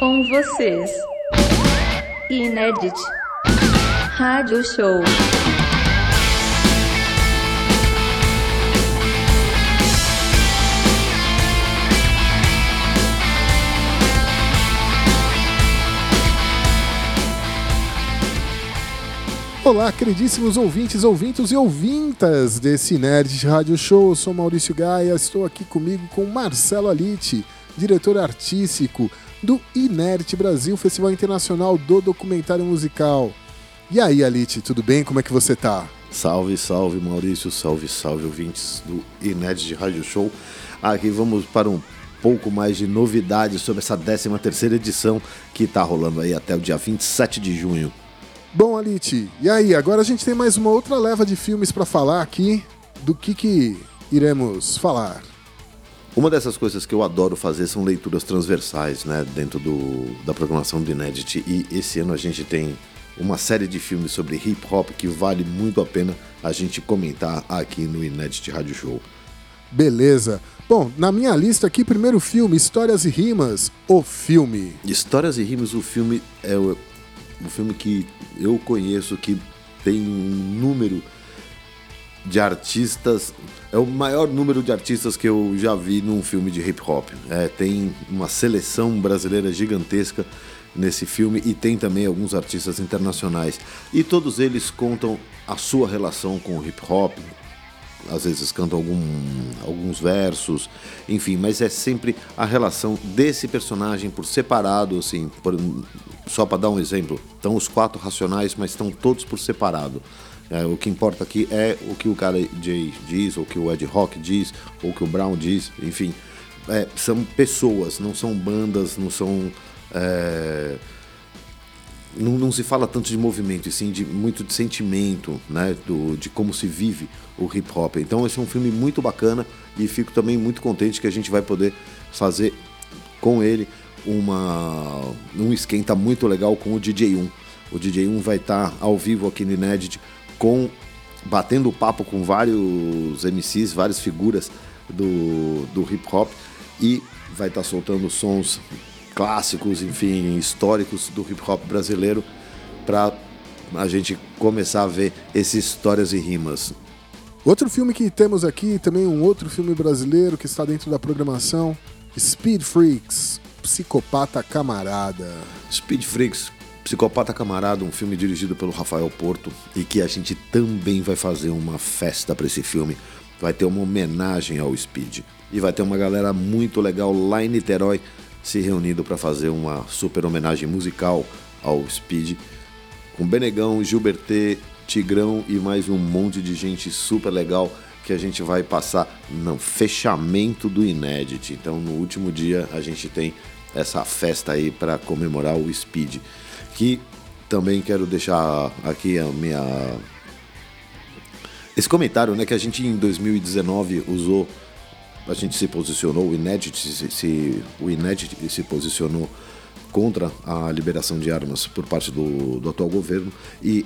Com vocês. Inédit. Rádio Show. Olá, queridíssimos ouvintes, ouvintos e ouvintas desse Nerd Rádio Show. Eu sou Maurício Gaia, estou aqui comigo com Marcelo Alite, diretor artístico do Inert Brasil, Festival Internacional do Documentário Musical. E aí, Alite, tudo bem? Como é que você tá? Salve, salve Maurício, salve, salve ouvintes do Inédit Rádio Show. Aqui vamos para um pouco mais de novidades sobre essa 13 terceira edição que está rolando aí até o dia 27 de junho. Bom, Alite, e aí? Agora a gente tem mais uma outra leva de filmes para falar aqui. Do que que iremos falar? Uma dessas coisas que eu adoro fazer são leituras transversais, né, dentro do, da programação do Inedit. E esse ano a gente tem uma série de filmes sobre hip hop que vale muito a pena a gente comentar aqui no Inedit Rádio Show. Beleza. Bom, na minha lista aqui, primeiro filme, Histórias e Rimas, o filme. Histórias e Rimas, o filme é o, o filme que eu conheço que tem um número de artistas, é o maior número de artistas que eu já vi num filme de hip hop. É, tem uma seleção brasileira gigantesca nesse filme e tem também alguns artistas internacionais. E todos eles contam a sua relação com o hip hop. Às vezes cantam algum, alguns versos, enfim, mas é sempre a relação desse personagem por separado, assim, por, só para dar um exemplo. Estão os quatro racionais, mas estão todos por separado. É, o que importa aqui é o que o cara Jay diz, ou o que o Ed Rock diz, ou o que o Brown diz, enfim. É, são pessoas, não são bandas, não são. É, não, não, se fala tanto de movimento, e sim de muito de sentimento, né, do, de como se vive o hip hop. Então esse é um filme muito bacana e fico também muito contente que a gente vai poder fazer com ele uma um esquenta muito legal com o DJ 1. O DJ 1 vai estar ao vivo aqui no Inédit com batendo papo com vários MCs, várias figuras do, do hip hop e vai estar tá soltando sons clássicos, enfim, históricos do hip hop brasileiro para a gente começar a ver essas histórias e rimas. Outro filme que temos aqui, também um outro filme brasileiro que está dentro da programação, Speed Freaks, Psicopata Camarada. Speed Freaks, Psicopata Camarada, um filme dirigido pelo Rafael Porto e que a gente também vai fazer uma festa para esse filme. Vai ter uma homenagem ao Speed e vai ter uma galera muito legal lá em Niterói se reunindo para fazer uma super homenagem musical ao Speed com Benegão, Gilbertê, Tigrão e mais um monte de gente super legal que a gente vai passar no fechamento do Inédit. Então, no último dia, a gente tem essa festa aí para comemorar o Speed que também quero deixar aqui a minha esse comentário, né, que a gente em 2019 usou, a gente se posicionou, o Inédit se, se o Inédit se posicionou contra a liberação de armas por parte do, do atual governo e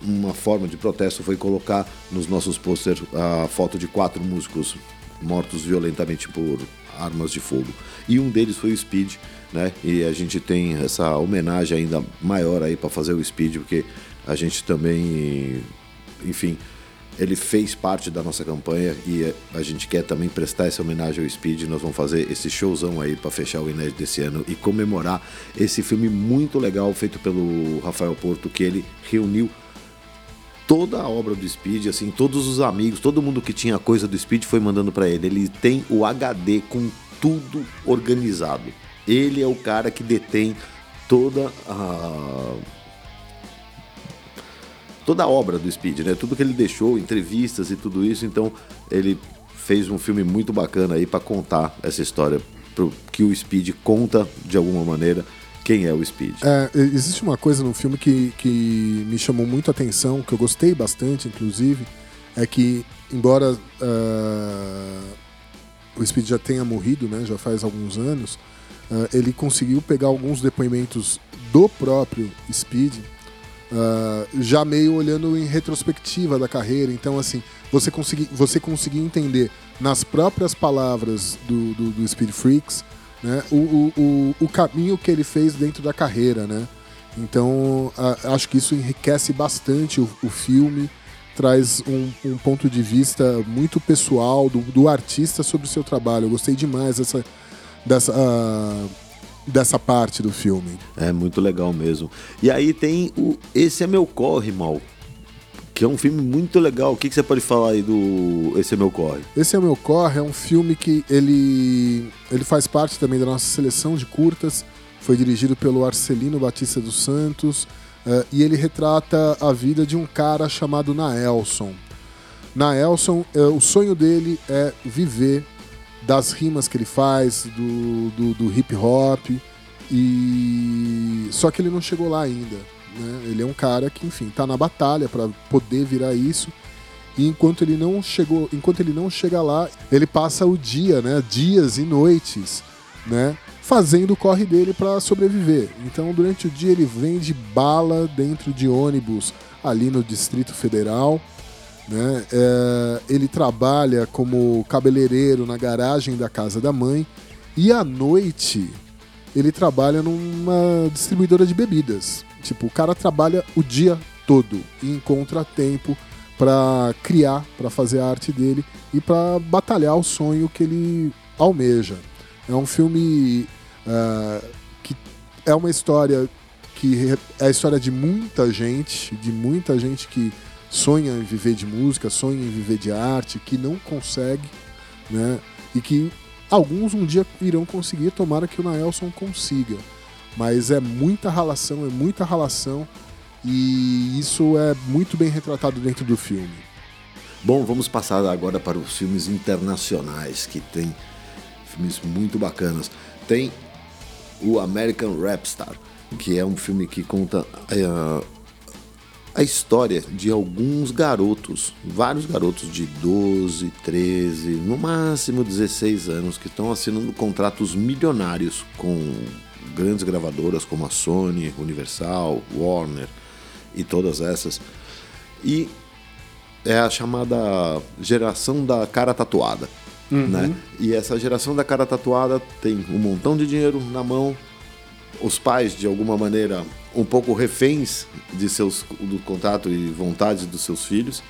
uma forma de protesto foi colocar nos nossos posters a foto de quatro músicos mortos violentamente por armas de fogo. E um deles foi o Speed, né? E a gente tem essa homenagem ainda maior aí para fazer o Speed, porque a gente também, enfim, ele fez parte da nossa campanha e a gente quer também prestar essa homenagem ao Speed. Nós vamos fazer esse showzão aí para fechar o inédito desse ano e comemorar esse filme muito legal feito pelo Rafael Porto, que ele reuniu toda a obra do Speed, assim, todos os amigos, todo mundo que tinha coisa do Speed foi mandando para ele. Ele tem o HD com tudo organizado. Ele é o cara que detém toda a toda a obra do Speed, né? Tudo que ele deixou, entrevistas e tudo isso, então ele fez um filme muito bacana aí para contar essa história pro, que o Speed conta de alguma maneira quem é o Speed. É, existe uma coisa no filme que, que me chamou muito a atenção, que eu gostei bastante, inclusive, é que, embora uh, o Speed já tenha morrido, né, já faz alguns anos, uh, ele conseguiu pegar alguns depoimentos do próprio Speed, uh, já meio olhando em retrospectiva da carreira. Então, assim, você, consegui, você conseguiu entender nas próprias palavras do, do, do Speed Freaks né, o, o, o, o caminho que ele fez dentro da carreira, né? Então, a, acho que isso enriquece bastante o, o filme, traz um, um, ponto de vista muito pessoal do, do, artista sobre o seu trabalho. Eu gostei demais dessa, dessa, uh, dessa parte do filme. É muito legal mesmo. E aí tem o Esse é Meu Corre, Mal. Que é um filme muito legal. O que, que você pode falar aí do Esse é Meu Corre? Esse é Meu Corre é um filme que ele, ele faz parte também da nossa seleção de curtas foi dirigido pelo Arcelino Batista dos Santos uh, e ele retrata a vida de um cara chamado Naelson. Naelson, uh, o sonho dele é viver das rimas que ele faz, do, do, do hip hop, e só que ele não chegou lá ainda. Né? Ele é um cara que, enfim, está na batalha para poder virar isso. E enquanto ele não chegou, enquanto ele não chega lá, ele passa o dia, né, dias e noites, né, fazendo o corre dele para sobreviver. Então, durante o dia, ele vende bala dentro de ônibus ali no Distrito Federal. Né? É, ele trabalha como cabeleireiro na garagem da casa da mãe. E à noite, ele trabalha numa distribuidora de bebidas. Tipo, o cara trabalha o dia todo e encontra tempo para criar, para fazer a arte dele e para batalhar o sonho que ele almeja. É um filme Uh, que é uma história que é a história de muita gente, de muita gente que sonha em viver de música, sonha em viver de arte, que não consegue, né? E que alguns um dia irão conseguir, tomara que o Naelson consiga. Mas é muita relação, é muita relação e isso é muito bem retratado dentro do filme. Bom, vamos passar agora para os filmes internacionais, que tem filmes muito bacanas. Tem o American Rapstar, que é um filme que conta a, a história de alguns garotos, vários garotos de 12, 13, no máximo 16 anos, que estão assinando contratos milionários com grandes gravadoras como a Sony, Universal, Warner e todas essas. E é a chamada geração da cara tatuada. Uhum. Né? E essa geração da cara tatuada tem um montão de dinheiro na mão, os pais, de alguma maneira, um pouco reféns de seus, do contato e vontades dos seus filhos.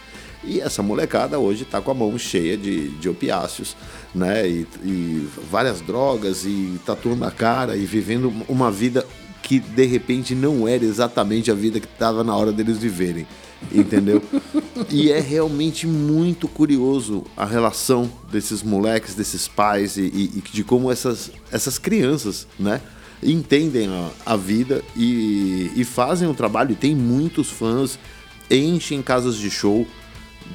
E essa molecada hoje está com a mão cheia de, de opiáceos, né? E, e, várias drogas, e tatuando a cara, e vivendo uma vida que de repente não era exatamente a vida que estava na hora deles viverem entendeu? e é realmente muito curioso a relação desses moleques, desses pais e, e, e de como essas, essas crianças, né? Entendem a, a vida e, e fazem o trabalho. E tem muitos fãs, enchem casas de show.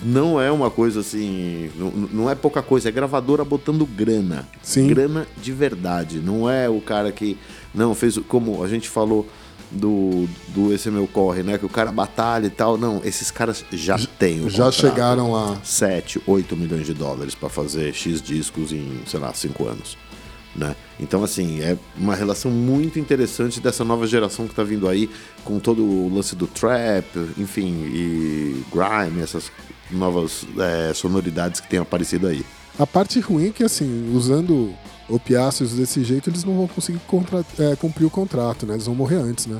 Não é uma coisa assim. Não, não é pouca coisa, é gravadora botando grana. Sim. Grana de verdade. Não é o cara que. Não, fez. Como a gente falou do, do Esse Meu Corre, né? Que o cara batalha e tal. Não, esses caras já têm o Já contrato. chegaram lá. 7, 8 milhões de dólares para fazer X discos em, sei lá, 5 anos. Né? Então, assim, é uma relação muito interessante dessa nova geração que está vindo aí, com todo o lance do trap, enfim, e grime, essas novas é, sonoridades que têm aparecido aí. A parte ruim é que, assim, usando opiáceos desse jeito, eles não vão conseguir é, cumprir o contrato, né? Eles vão morrer antes, né?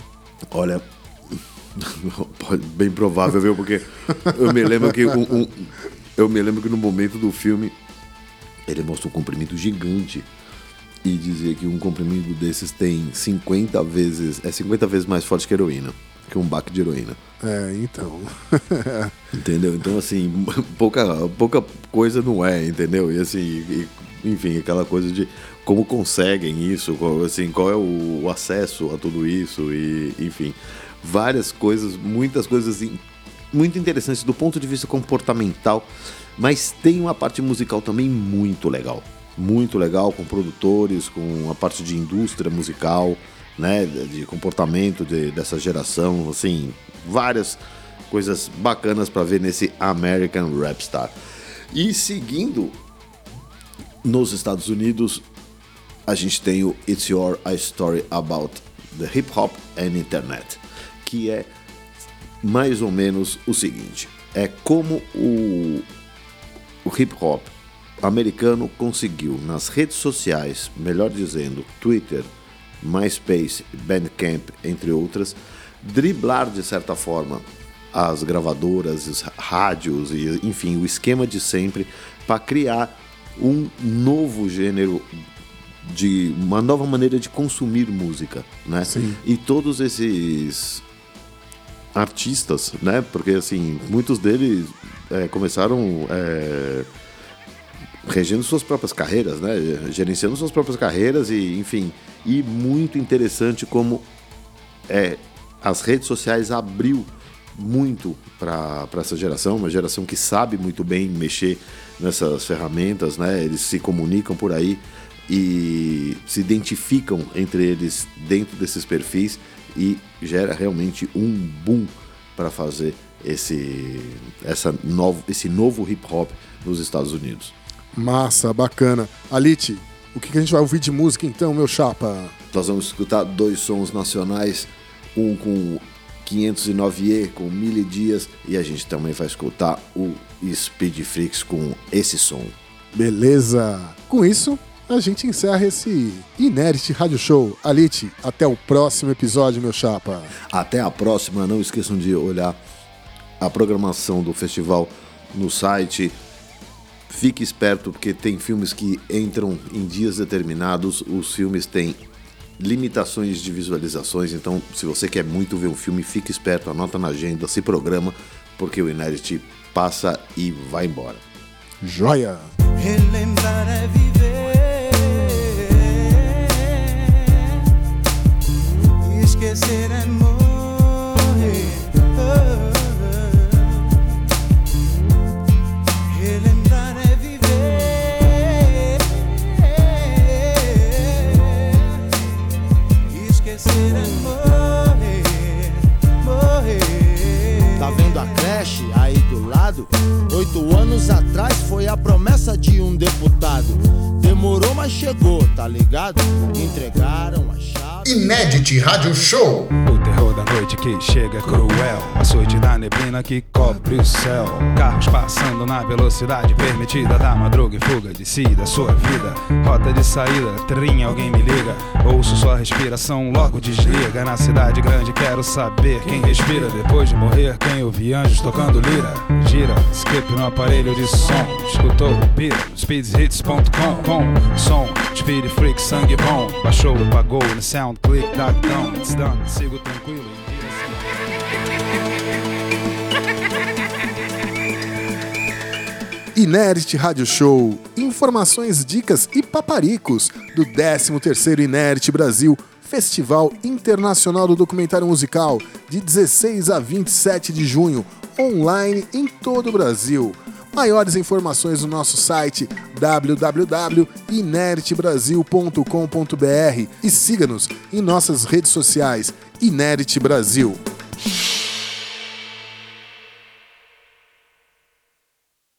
Olha, bem provável, viu? Porque eu me lembro que um, um, eu me lembro que no momento do filme ele mostrou um comprimido gigante e dizia que um comprimido desses tem 50 vezes, é 50 vezes mais forte que heroína, que um baque de heroína. É, então. entendeu? Então, assim, pouca, pouca coisa não é, entendeu? E assim, e, enfim, aquela coisa de como conseguem isso, qual, assim, qual é o, acesso a tudo isso e, enfim, várias coisas, muitas coisas assim, muito interessantes do ponto de vista comportamental, mas tem uma parte musical também muito legal. Muito legal com produtores, com a parte de indústria musical, né, de comportamento de, dessa geração, assim, várias coisas bacanas para ver nesse American Rap Star. E seguindo nos Estados Unidos, a gente tem o It's Your A Story About the Hip Hop and Internet, que é mais ou menos o seguinte: é como o, o hip hop, americano conseguiu nas redes sociais, melhor dizendo, Twitter, MySpace, Bandcamp, entre outras, driblar de certa forma as gravadoras, os rádios e enfim, o esquema de sempre para criar um novo gênero de uma nova maneira de consumir música, né? Sim. E todos esses artistas, né? Porque assim, muitos deles é, começaram é, regendo suas próprias carreiras, né? Gerenciando suas próprias carreiras e, enfim, e muito interessante como é, as redes sociais abriu muito para essa geração, uma geração que sabe muito bem mexer nessas ferramentas, né? Eles se comunicam por aí e se identificam entre eles dentro desses perfis e gera realmente um boom para fazer esse, essa novo, esse novo hip hop nos Estados Unidos. Massa, bacana. Alite, o que que a gente vai ouvir de música então, meu chapa? Nós vamos escutar dois sons nacionais, um com 509E, com Mili Dias, e a gente também vai escutar o Speed Freaks com esse som. Beleza. Com isso, a gente encerra esse Inert Rádio Show. Alite, até o próximo episódio, meu chapa. Até a próxima, não esqueçam de olhar a programação do festival no site. Fique esperto porque tem filmes que entram em dias determinados, os filmes têm limitações de visualizações, então se você quer muito ver um filme, fique esperto, anota na agenda, se programa, porque o Inert passa e vai embora. Joia! Oito anos atrás foi a promessa de um deputado. Demorou, mas chegou, tá ligado? Entregaram a chave. Inédit Rádio Show. O terror da noite que chega é cruel. Açoite da neblina que cobre o céu. Carros passando na velocidade permitida da madruga e fuga de si, da sua vida. Rota de saída, trinha, alguém me liga. Ouço sua respiração, logo desliga. Na cidade grande quero saber quem respira depois de morrer. Quem ouve anjos tocando lira. Gira, skip no aparelho de som. Escutou o pira, speedhits.com. Com som, speed freak, sangue bom. Baixou, pagou no sound click, dot down. It's done, sigo tranquilo. Inert Rádio Show. Informações, dicas e paparicos do 13º Inert Brasil, Festival Internacional do Documentário Musical, de 16 a 27 de junho, online em todo o Brasil. Maiores informações no nosso site www.inertbrasil.com.br e siga-nos em nossas redes sociais Inert Brasil.